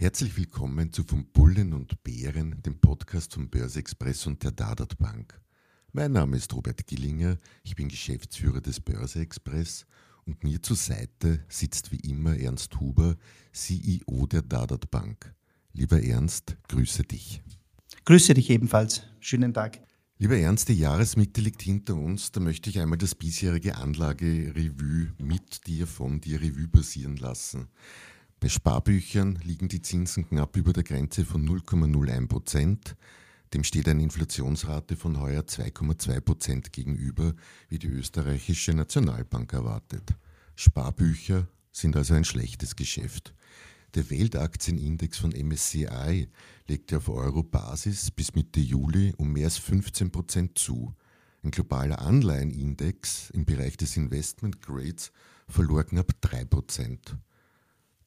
Herzlich willkommen zu Von Bullen und Bären, dem Podcast von Börse-Express und der Dadat Bank. Mein Name ist Robert Gillinger, ich bin Geschäftsführer des Börse-Express und mir zur Seite sitzt wie immer Ernst Huber, CEO der Dadat Bank. Lieber Ernst, grüße dich. Grüße dich ebenfalls. Schönen Tag. Lieber Ernst, die Jahresmitte liegt hinter uns. Da möchte ich einmal das bisherige Anlagerevue mit dir, von dir Revue passieren lassen. Bei Sparbüchern liegen die Zinsen knapp über der Grenze von 0,01 Prozent. Dem steht eine Inflationsrate von heuer 2,2 Prozent gegenüber, wie die österreichische Nationalbank erwartet. Sparbücher sind also ein schlechtes Geschäft. Der Weltaktienindex von MSCI legte auf Euro-Basis bis Mitte Juli um mehr als 15 Prozent zu. Ein globaler Anleihenindex im Bereich des Investment Grades verlor knapp 3 Prozent.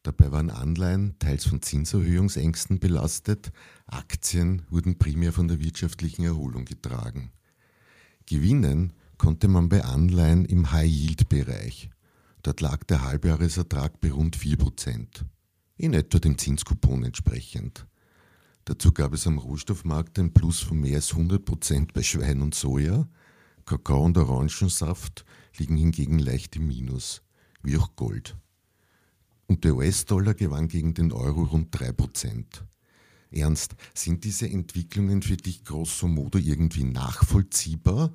Dabei waren Anleihen teils von Zinserhöhungsängsten belastet, Aktien wurden primär von der wirtschaftlichen Erholung getragen. Gewinnen konnte man bei Anleihen im High-Yield-Bereich. Dort lag der Halbjahresertrag bei rund 4%, in etwa dem Zinskupon entsprechend. Dazu gab es am Rohstoffmarkt ein Plus von mehr als 100% bei Schwein und Soja. Kakao und Orangensaft liegen hingegen leicht im Minus, wie auch Gold und der US-Dollar gewann gegen den Euro rund 3%. Ernst, sind diese Entwicklungen für dich grosso modo irgendwie nachvollziehbar?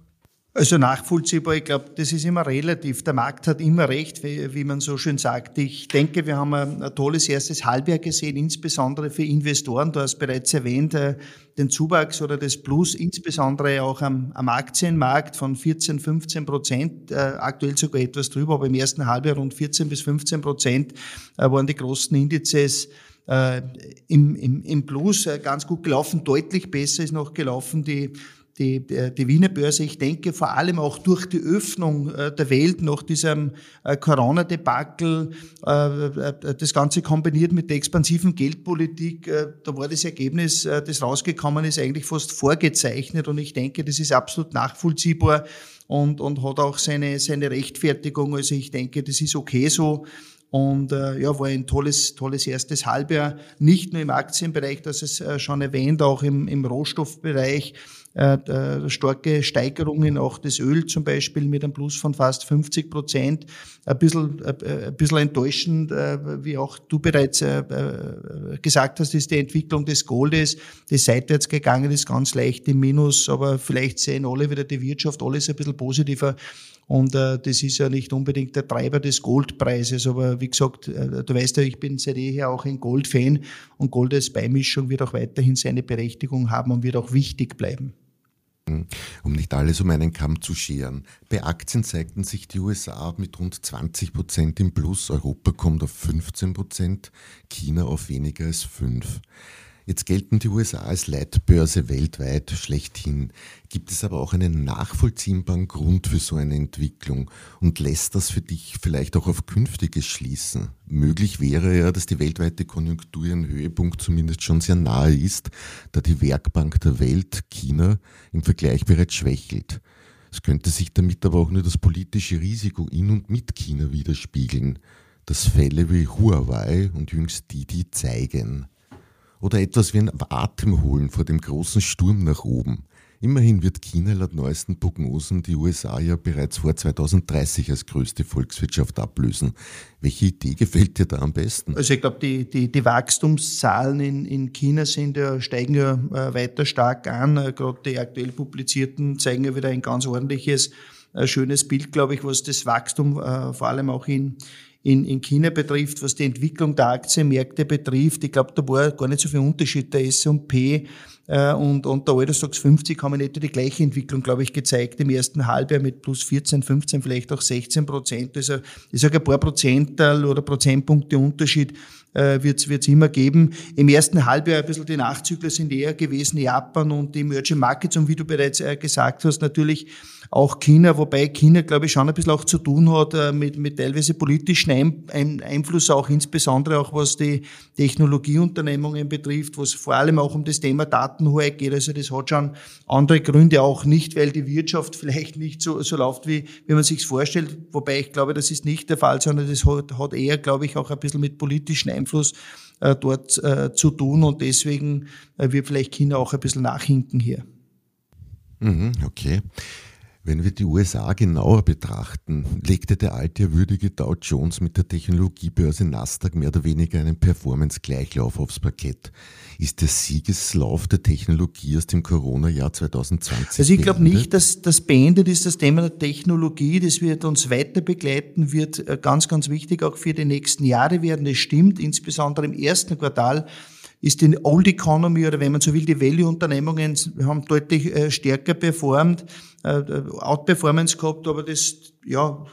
Also nachvollziehbar, ich glaube, das ist immer relativ. Der Markt hat immer recht, wie, man so schön sagt. Ich denke, wir haben ein, ein, tolles erstes Halbjahr gesehen, insbesondere für Investoren. Du hast bereits erwähnt, äh, den Zuwachs oder das Plus, insbesondere auch am, am Aktienmarkt von 14, 15 Prozent, äh, aktuell sogar etwas drüber, aber im ersten Halbjahr rund 14 bis 15 Prozent äh, waren die großen Indizes äh, im, im, im Plus äh, ganz gut gelaufen. Deutlich besser ist noch gelaufen die die, die Wiener Börse, ich denke vor allem auch durch die Öffnung äh, der Welt nach diesem äh, Corona-Debakel, äh, das Ganze kombiniert mit der expansiven Geldpolitik, da war das Ergebnis, das rausgekommen ist, eigentlich fast vorgezeichnet und ich denke, das ist absolut nachvollziehbar und, und hat auch seine, seine Rechtfertigung. Also ich denke, das ist okay so. Und äh, ja, war ein tolles, tolles erstes Halbjahr, nicht nur im Aktienbereich, das ist äh, schon erwähnt, auch im, im Rohstoffbereich äh, starke Steigerungen auch des Öl zum Beispiel mit einem Plus von fast 50 Prozent. Ein bisschen, äh, ein bisschen enttäuschend, äh, wie auch du bereits äh, äh, gesagt hast, ist die Entwicklung des Goldes, das seitwärts gegangen ist, ganz leicht im Minus, aber vielleicht sehen alle wieder die Wirtschaft, alles ein bisschen positiver. Und äh, das ist ja nicht unbedingt der Treiber des Goldpreises, aber wie gesagt, äh, du weißt ja, ich bin seit jeher auch ein Gold-Fan und Gold als Beimischung wird auch weiterhin seine Berechtigung haben und wird auch wichtig bleiben. Um nicht alles um einen Kamm zu scheren. Bei Aktien zeigten sich die USA mit rund 20 Prozent im Plus, Europa kommt auf 15 Prozent, China auf weniger als 5. Jetzt gelten die USA als Leitbörse weltweit schlechthin. Gibt es aber auch einen nachvollziehbaren Grund für so eine Entwicklung und lässt das für dich vielleicht auch auf Künftiges schließen? Möglich wäre ja, dass die weltweite Konjunktur ihren Höhepunkt zumindest schon sehr nahe ist, da die Werkbank der Welt, China, im Vergleich bereits schwächelt. Es könnte sich damit aber auch nur das politische Risiko in und mit China widerspiegeln, das Fälle wie Huawei und jüngst Didi zeigen oder etwas wie ein Atemholen vor dem großen Sturm nach oben. Immerhin wird China laut neuesten Prognosen die USA ja bereits vor 2030 als größte Volkswirtschaft ablösen. Welche Idee gefällt dir da am besten? Also ich glaube, die, die, die Wachstumszahlen in, in China sind ja, steigen ja äh, weiter stark an. Äh, Gerade die aktuell publizierten zeigen ja wieder ein ganz ordentliches, äh, schönes Bild, glaube ich, was das Wachstum vor allem auch in, in, in China betrifft, was die Entwicklung der Aktienmärkte betrifft. Ich glaube, da war gar nicht so viel Unterschied. Der S&P Äh, und, und der Altersdax 50 haben wir nicht die gleiche Entwicklung, glaube ich, gezeigt im ersten Halbjahr mit plus 14, 15, vielleicht auch 16 Prozent. Also ich sage ein paar Prozentteil oder Prozentpunkte Unterschied äh, wird es immer geben. Im ersten Halbjahr ein bisschen die Nachzügler sind eher gewesen Japan und die Emerging Markets und wie du bereits äh, gesagt hast, natürlich auch China, wobei China, glaube ich, schon ein bisschen auch zu tun hat äh, mit, mit teilweise politischen ein, ein Einfluss, auch insbesondere auch was die Technologieunternehmungen betrifft, wo es vor allem auch um das Thema Datenhoheit geht. Also das hat schon andere Gründe auch nicht, weil die Wirtschaft vielleicht nicht so, so läuft, wie, wie man sich vorstellt. Wobei ich glaube, das ist nicht der Fall, sondern das hat, hat eher, glaube ich, auch ein bisschen mit politischen Einfluss äh, dort äh, zu tun und deswegen äh, wird vielleicht China auch ein bisschen nachhinken hier. Mhm, okay. Wenn wir die USA genauer betrachten, legte der alte ehrwürdige Dow Jones mit der Technologiebörse Nasdaq mehr oder weniger einen Performance-Gleichlauf aufs Parkett. Ist der Siegeslauf der Technologie aus dem Corona-Jahr 2020 Also ich glaube nicht, dass das beendet ist, das Thema der Technologie. Das wird uns weiter begleiten, wird äh, ganz, ganz wichtig auch für die nächsten Jahre werden. Es stimmt, insbesondere im ersten Quartal ist die Old Economy oder wenn man so will, die Value-Unternehmungen haben deutlich äh, stärker performt, Outperformance gehabt, aber das ja,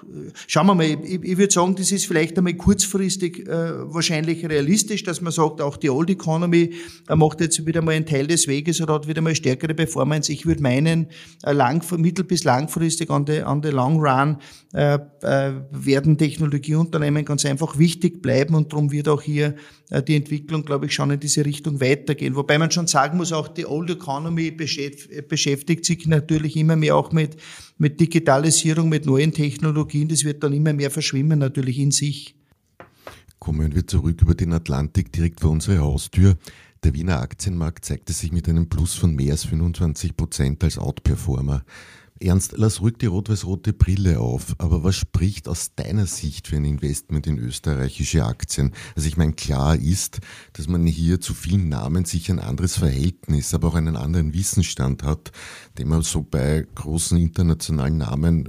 schauen wir mal, ich, ich würde sagen, das ist vielleicht einmal kurzfristig äh, wahrscheinlich realistisch, dass man sagt, auch die Old Economy äh, macht jetzt wieder mal einen Teil des Weges oder hat wieder mal stärkere Performance. Ich würde meinen, äh, lang, mittel- bis langfristig an der an Long Run äh, äh, werden Technologieunternehmen ganz einfach wichtig bleiben und darum wird auch hier äh, die Entwicklung, glaube ich, schon in diese Richtung weitergehen. Wobei man schon sagen muss, auch die Old Economy beschäftigt sich natürlich immer mehr auch mit mit Digitalisierung, mit neuen Technologien, das wird dann immer mehr verschwimmen natürlich in sich. Kommen wir zurück über den Atlantik direkt vor unsere Haustür. Der Wiener Aktienmarkt zeigte sich mit einem Plus von mehr als 25 Prozent als Outperformer. Ernst, lass ruhig die rot-weiß-rote Brille auf, aber was spricht aus deiner Sicht für ein Investment in österreichische Aktien? Also ich meine, klar ist, dass man hier zu vielen Namen sich ein anderes Verhältnis, aber auch einen anderen Wissensstand hat, den man so bei großen internationalen Namen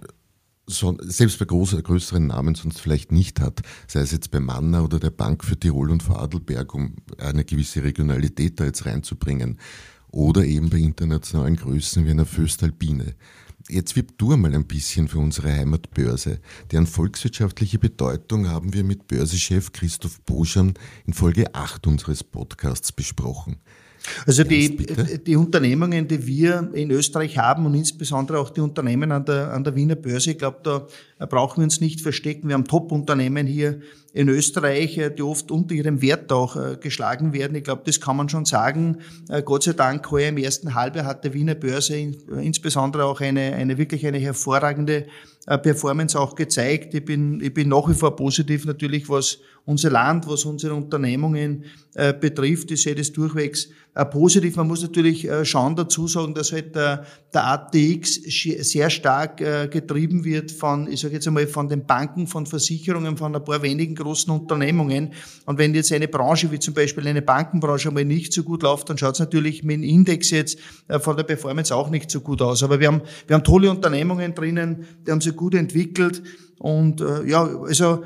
so, selbst bei großen, größeren Namen sonst vielleicht nicht hat, sei es jetzt bei Manner oder der Bank für Tirol und Vorarlberg, um eine gewisse Regionalität da jetzt reinzubringen, oder eben bei internationalen Größen wie einer Föstalpine. Jetzt wirb du einmal ein bisschen für unsere Heimatbörse. Deren volkswirtschaftliche Bedeutung haben wir mit Börsechef Christoph Boschan in Folge 8 unseres Podcasts besprochen. Also die, die Unternehmungen, die wir in Österreich haben und insbesondere auch die Unternehmen an der, an der Wiener Börse, ich glaube, da brauchen wir uns nicht verstecken. Wir haben Top-Unternehmen hier in Österreich, äh, die oft unter ihrem Wert auch äh, geschlagen werden. Ich glaube, das kann man schon sagen. Äh, Gott sei Dank, heuer im ersten Halbjahr hat der Wiener Börse insbesondere auch eine, eine wirklich eine hervorragende Performance auch gezeigt. Ich bin, ich bin nach wie vor positiv natürlich, was unser Land, was unsere Unternehmungen äh, betrifft. Ich sehe das durchwegs äh, positiv. Man muss natürlich äh, schon dazu sagen, dass halt der, der ATX sehr stark äh, getrieben wird von, ich sage jetzt einmal, von den Banken, von Versicherungen, von ein paar wenigen großen Unternehmungen. Und wenn jetzt eine Branche wie zum Beispiel eine Bankenbranche einmal nicht so gut läuft, dann schaut es natürlich mit dem Index jetzt äh, von der Performance auch nicht so gut aus. Aber wir haben, wir haben tolle Unternehmungen drinnen, die haben sich gut entwickelt. Und äh, ja, also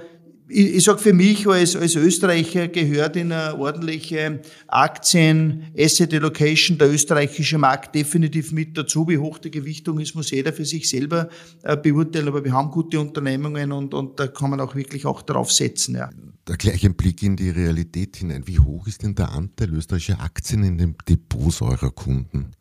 ich, ich sage für mich als, als Österreicher gehört in eine ordentliche Aktien, Asset Allocation der österreichische Markt definitiv mit dazu. Wie hoch die Gewichtung ist, muss jeder für sich selber äh, beurteilen. Aber wir haben gute Unternehmungen und, und da kann man auch wirklich auch darauf setzen. Ja. Da gleich ein Blick in die Realität hinein. Wie hoch ist denn der Anteil österreichischer Aktien in den Depots eurer Kunden?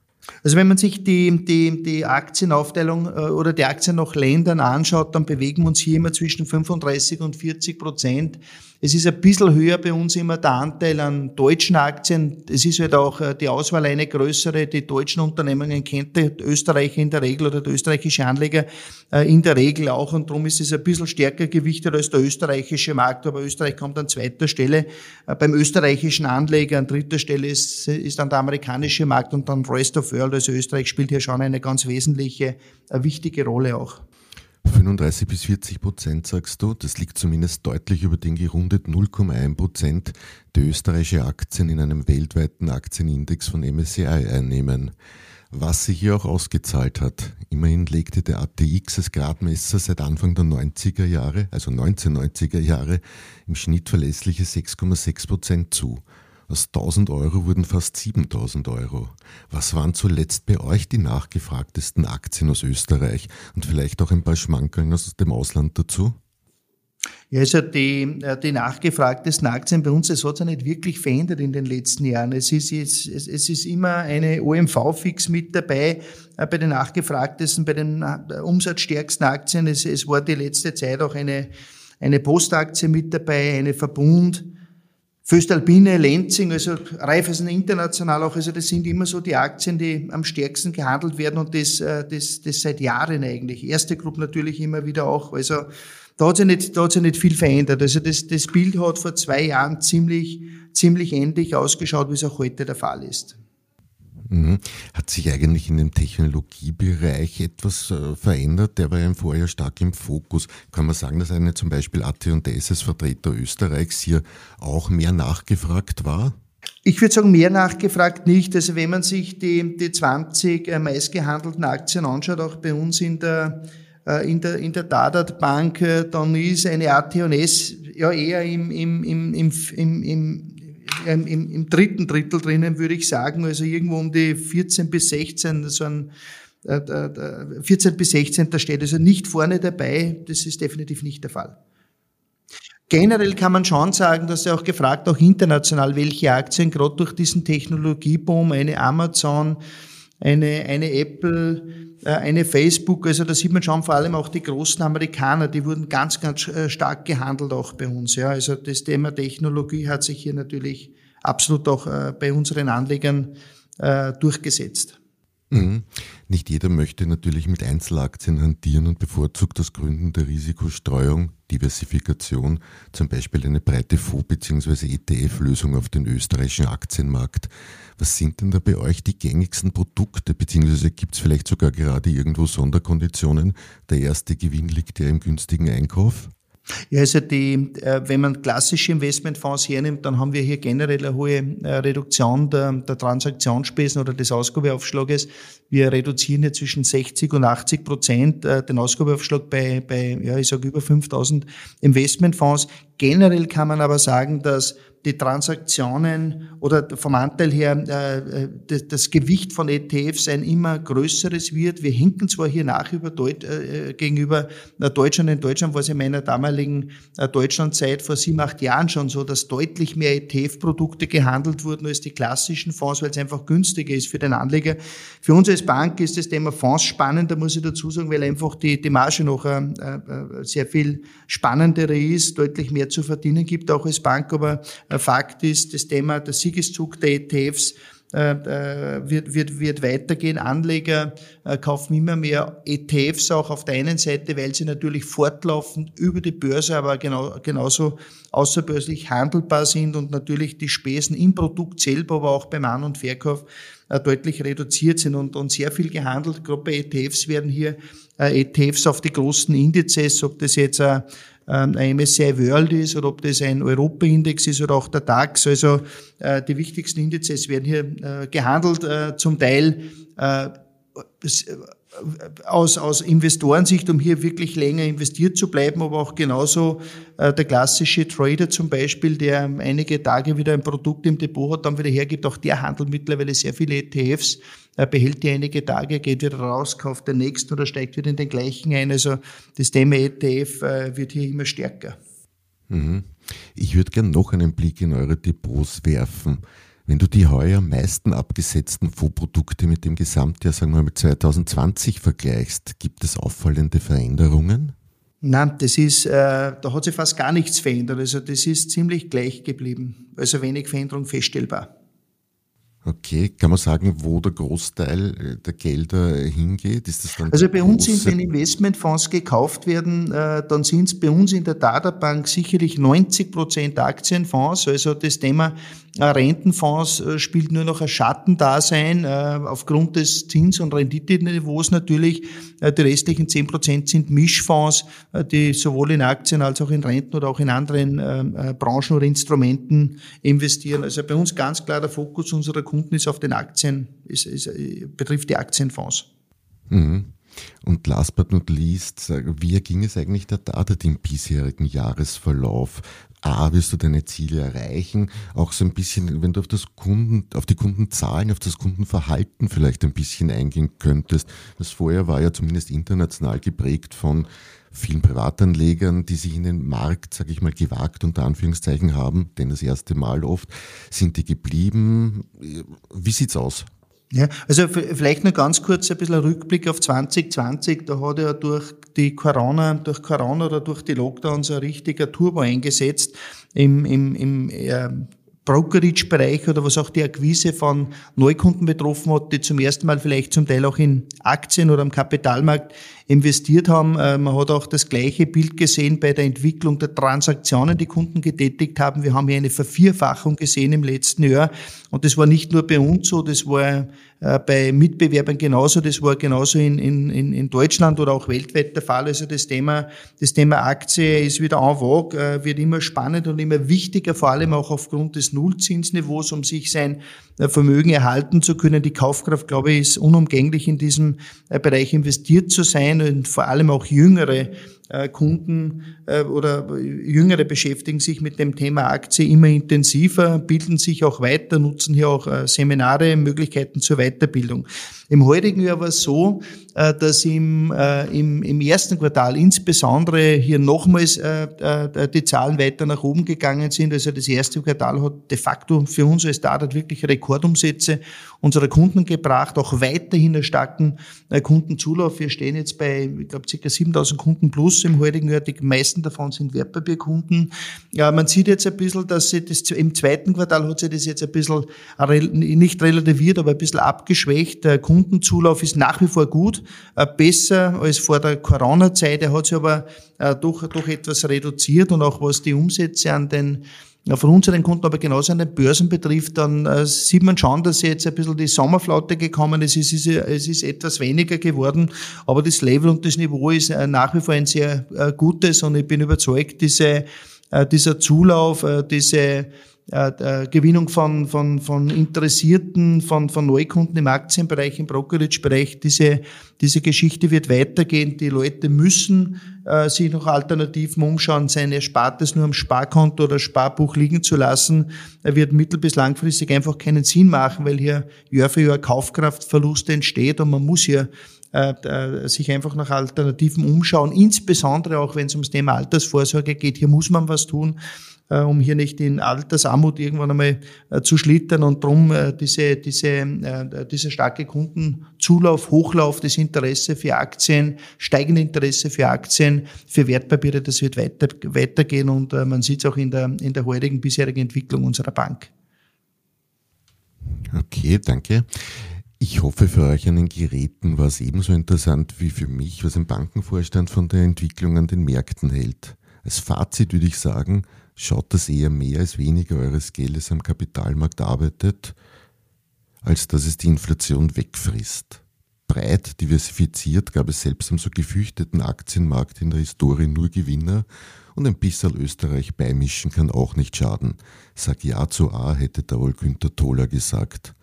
Also wenn man sich die, die, die Aktienaufteilung äh, oder die Aktien nach Ländern anschaut, dann bewegen wir uns hier immer zwischen 35 und 40 Prozent es ist ein bisschen höher bei uns immer der Anteil an deutschen Aktien. Es ist halt auch äh, die Auswahl eine größere. Die deutschen Unternehmen kennt der Österreicher in der Regel oder der österreichische Anleger äh, in der Regel auch. Und darum ist es ein bisschen stärker gewichtet als der österreichische Markt. Aber Österreich kommt an zweiter Stelle. Beim österreichischen Anleger an dritter Stelle ist, ist dann der amerikanische Markt und dann Rest of World. Also Österreich spielt hier schon eine ganz wesentliche, wichtige Rolle auch. 35 bis 40 Prozent sagst du, das liegt zumindest deutlich über den gerundet 0,1 Prozent, die österreichische Aktien in einem weltweiten Aktienindex von MSCI einnehmen. Was sich hier auch ausgezahlt hat. Immerhin legte der ATX als Gradmesser seit Anfang der 90er Jahre, also 1990er Jahre, im Schnitt verlässliche 6,6 Prozent zu. Aus 1000 Euro wurden fast 7000 Euro. Was waren zuletzt bei euch die nachgefragtesten Aktien aus Österreich und vielleicht auch ein paar Schmankerln aus dem Ausland dazu? Ja, also die, äh, die nachgefragtesten Aktien bei uns, es hat sich nicht wirklich verändert in den letzten Jahren. Es ist, es, es ist immer eine OMV-Fix mit dabei äh, bei den nachgefragtesten, bei den äh, umsatzstärksten Aktien. Es, es war die letzte Zeit auch eine, eine Postaktie mit dabei, eine Verbund, Föstalpine, Lenzing, also Raiffeisen International auch, also das sind immer so die Aktien, die am stärksten gehandelt werden und das, das, das seit Jahren eigentlich. Erste Gruppe natürlich immer wieder auch, also da hat sich nicht, da hat sich nicht viel verändert. Also das, das Bild hat vor zwei Jahren ziemlich, ziemlich ähnlich ausgeschaut, wie es auch heute der Fall ist. Mhm. Hat sich eigentlich in dem Technologiebereich etwas äh, verändert? Der war ja Vorjahr stark im Fokus. Kann man sagen, dass eine zum Beispiel AT&S als Vertreter Österreichs hier auch mehr nachgefragt war? Ich würde sagen, mehr nachgefragt nicht. Also wenn man sich die, die 20 äh, meistgehandelten Aktien anschaut, auch bei uns in der äh, in der, in der Dadat-Bank, äh, dann ist eine AT&S ja eher im, im, im, im, im im, im dritten Drittel drinnen, würde ich sagen, also irgendwo um die 14 bis 16, so ein 14 äh, bis 16, da steht also nicht vorne dabei, das ist definitiv nicht der Fall. Generell kann man schon sagen, dass er auch gefragt, auch international, welche Aktien gerade durch diesen Technologieboom, eine Amazon, eine, eine Apple, äh, eine Facebook, also da sieht man schon vor allem auch die großen Amerikaner, die wurden ganz, ganz äh, stark gehandelt auch bei uns. Ja. Also das Thema Technologie hat sich hier natürlich absolut auch äh, bei unseren Anlegern durchgesetzt. Mhm. Nicht jeder möchte natürlich mit Einzelaktien hantieren und bevorzugt aus Gründen der Risikostreuung, Diversifikation, zum Beispiel eine breite Fonds- bzw. ETF-Lösung auf den österreichischen Aktienmarkt. Was sind denn da bei euch die gängigsten Produkte, beziehungsweise gibt es vielleicht sogar gerade irgendwo Sonderkonditionen? Der erste Gewinn liegt ja im günstigen Einkauf. Ja, also die, äh, wenn man klassische Investmentfonds hernimmt, dann haben wir hier generell eine hohe äh, Reduktion der, der Transaktionsspesen oder des Ausgabeaufschlages. Wir reduzieren hier zwischen 60 und 80 Prozent äh, den Ausgabeaufschlag bei, bei ja, ich sage über 5000 Investmentfonds. Generell kann man aber sagen, dass die Transaktionen oder vom Anteil her äh, das, das, Gewicht von ETFs ein immer größeres wird. Wir hinken zwar hier nach über Deut äh, gegenüber äh, Deutschland. In Deutschland war es in meiner damaligen äh, Deutschlandzeit vor sieben, acht Jahren schon so, dass deutlich mehr ETF-Produkte gehandelt wurden als die klassischen Fonds, weil es einfach günstiger ist für den Anleger. Für uns als Bank ist das Thema Fonds spannend, da muss ich dazu sagen, weil einfach die, die Marge noch äh, äh, sehr viel spannendere ist, deutlich mehr zu verdienen gibt, auch als Bank, aber Fakt ist, das Thema der Siegeszug der ETFs äh, äh, wird, wird, wird weitergehen. Anleger äh, kaufen immer mehr ETFs auch auf der einen Seite, weil sie natürlich fortlaufend über die Börse, aber genau, genauso außerbörslich handelbar sind und natürlich die Spesen im Produkt selber, aber auch beim An- und Verkauf deutlich reduziert sind und, und sehr viel gehandelt. Bei ETFs werden hier ETFs auf die großen Indizes, ob das jetzt ein MSCI World ist oder ob das ein Europa-Index ist oder auch der DAX. Also äh, die wichtigsten Indizes werden hier äh, gehandelt, äh, zum Teil aus, aus Investorensicht, um hier wirklich länger investiert zu bleiben, aber auch genauso äh, der klassische Trader zum Beispiel, der einige Tage wieder ein Produkt im Depot hat, dann wieder hergibt, auch der handelt mittlerweile sehr viele ETFs, er behält die einige Tage, geht wieder raus, kauft den nächsten oder steigt wieder in den gleichen ein. Also das Thema ETF äh, wird hier immer stärker. Mhm. Ich würde gerne noch einen Blick in eure Depots werfen. Wenn du die heuer am meisten abgesetzten Fondsprodukte mit dem Gesamtjahr, sagen wir mal 2020 vergleichst, gibt es auffallende Veränderungen? Nein, das ist, äh, da hat sich fast gar nichts verändert. Also das ist ziemlich gleich geblieben. Also wenig Veränderung feststellbar. Okay, kann man sagen, wo der Großteil äh, der Gelder hingeht? Ist das dann also bei uns sind, wenn Investmentfonds gekauft werden, äh, dann sind es bei uns in der Databank sicherlich 90 Prozent Aktienfonds. Also das Thema Rentenfonds spielt nur noch ein Schattendasein aufgrund des Zins- und Renditeniveaus natürlich. Die restlichen 10 Prozent sind Mischfonds, die sowohl in Aktien als auch in Renten oder auch in anderen Branchen oder Instrumenten investieren. Also bei uns ganz klar der Fokus unserer Kunden ist auf den Aktien, ist, ist, betrifft die Aktienfonds. Mhm. Und last but not least, wie ging es eigentlich der Datat im bisherigen Jahresverlauf? A, wirst du deine Ziele erreichen? Auch so ein bisschen, wenn du auf das Kunden, auf die Kundenzahlen, auf das Kundenverhalten vielleicht ein bisschen eingehen könntest. Das vorher war ja zumindest international geprägt von vielen Privatanlegern, die sich in den Markt, sage ich mal, gewagt unter Anführungszeichen haben, denn das erste Mal oft, sind die geblieben. Wie sieht's aus? Ja, also vielleicht nur ganz kurz ein bisschen ein Rückblick auf 2020. Da hat ja durch die Corona, durch Corona oder durch die Lockdowns ein richtiger Turbo eingesetzt im, im, im äh, Brokerage-Bereich oder was auch die Akquise von Neukunden betroffen hat, die zum ersten Mal vielleicht zum Teil auch in Aktien oder am Kapitalmarkt investiert haben. Äh, man hat auch das gleiche Bild gesehen bei der Entwicklung der Transaktionen, die Kunden getätigt haben. Wir haben hier eine Vervierfachung gesehen im letzten Jahr. Und das war nicht nur bei uns so, das war äh, bei Mitbewerbern genauso, das war genauso in, in, in Deutschland oder auch weltweit der Fall. Also das Thema, das Thema Aktie ist wieder en vogue, äh, wird immer spannend und immer wichtiger, vor allem auch aufgrund des Nullzinsniveaus, um sich sein Vermögen erhalten zu können. Die Kaufkraft, glaube ich, ist unumgänglich in diesem Bereich investiert zu sein und vor allem auch jüngere äh, Kunden äh, oder Jüngere beschäftigen sich mit dem Thema Aktie immer intensiver, bilden sich auch weiter, nutzen hier auch äh, Seminare, Möglichkeiten zur Weiterbildung. Im heutigen Jahr war es so, dass im, im, im ersten Quartal insbesondere hier nochmals die Zahlen weiter nach oben gegangen sind. Also das erste Quartal hat de facto für uns als Startup wirklich Rekordumsätze unserer Kunden gebracht, auch weiterhin einen starken Kundenzulauf. Wir stehen jetzt bei, ich glaube, ca. 7000 Kunden plus im heutigen Jahr. Die meisten davon sind Wertpapierkunden. Ja, man sieht jetzt ein bisschen, dass sie das im zweiten Quartal hat sich das jetzt ein bisschen nicht relativiert, aber ein bisschen abgeschwächt. Der Kundenzulauf ist nach wie vor gut, äh, besser als vor der Corona-Zeit. Er hat sich aber äh, doch, doch etwas reduziert und auch was die Umsätze an den von unseren Kunden aber genauso an den Börsen betrifft, dann äh, sieht man schon, dass jetzt ein bisschen die Sommerflaute gekommen ist. Es ist, es ist etwas weniger geworden, aber das Level und das Niveau ist äh, nach wie vor ein sehr äh, gutes und ich bin überzeugt, diese, äh, dieser Zulauf, äh, diese äh, Gewinnung von, von, von Interessierten, von, von Neukunden im Aktienbereich, im Brokerage-Bereich. Diese, diese Geschichte wird weitergehen. Die Leute müssen äh, sich noch Alternativen umschauen. Sein Erspartes nur am Sparkonto oder Sparbuch liegen zu lassen, er wird mittel- bis langfristig einfach keinen Sinn machen, weil hier Jahr für Jahr Kaufkraftverluste entsteht und man muss hier äh, äh, sich einfach nach Alternativen umschauen, insbesondere auch wenn es ums Thema Altersvorsorge geht. Hier muss man was tun. Äh, um hier nicht in Altersarmut irgendwann einmal äh, zu schlittern und drum äh, diese, diese, dieser starke Kundenzulauf, Hochlauf, das Interesse für Aktien, steigende Interesse für Aktien, für Wertpapiere, das wird weiter, weitergehen und man sieht es auch in der, in der heutigen bisherigen Entwicklung unserer Bank. Okay, danke. Ich hoffe, für euch an den Geräten war es ebenso interessant wie für mich, was ein Bankenvorstand von der Entwicklung an den Märkten hält. Als Fazit würde ich sagen, schaut, dass eher mehr als weniger eures Geldes am Kapitalmarkt arbeitet, als dass es die Inflation wegfrisst. Breit diversifiziert gab es selbst am so gefürchteten Aktienmarkt in der Historie nur Gewinner und ein bisschen Österreich beimischen kann auch nicht schaden. Sag ja zu A, hätte da wohl Günter Toller gesagt.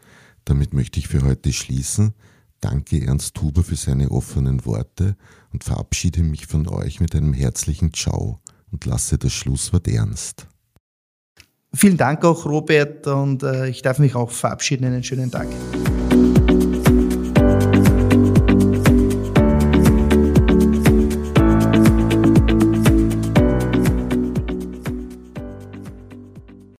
Damit möchte ich für heute schließen. Danke Ernst Huber für seine offenen Worte und verabschiede mich von euch mit einem herzlichen Ciao und lasse das Schlusswort ernst. Vielen Dank auch, Robert, und äh, ich darf mich auch verabschieden. Einen schönen Tag.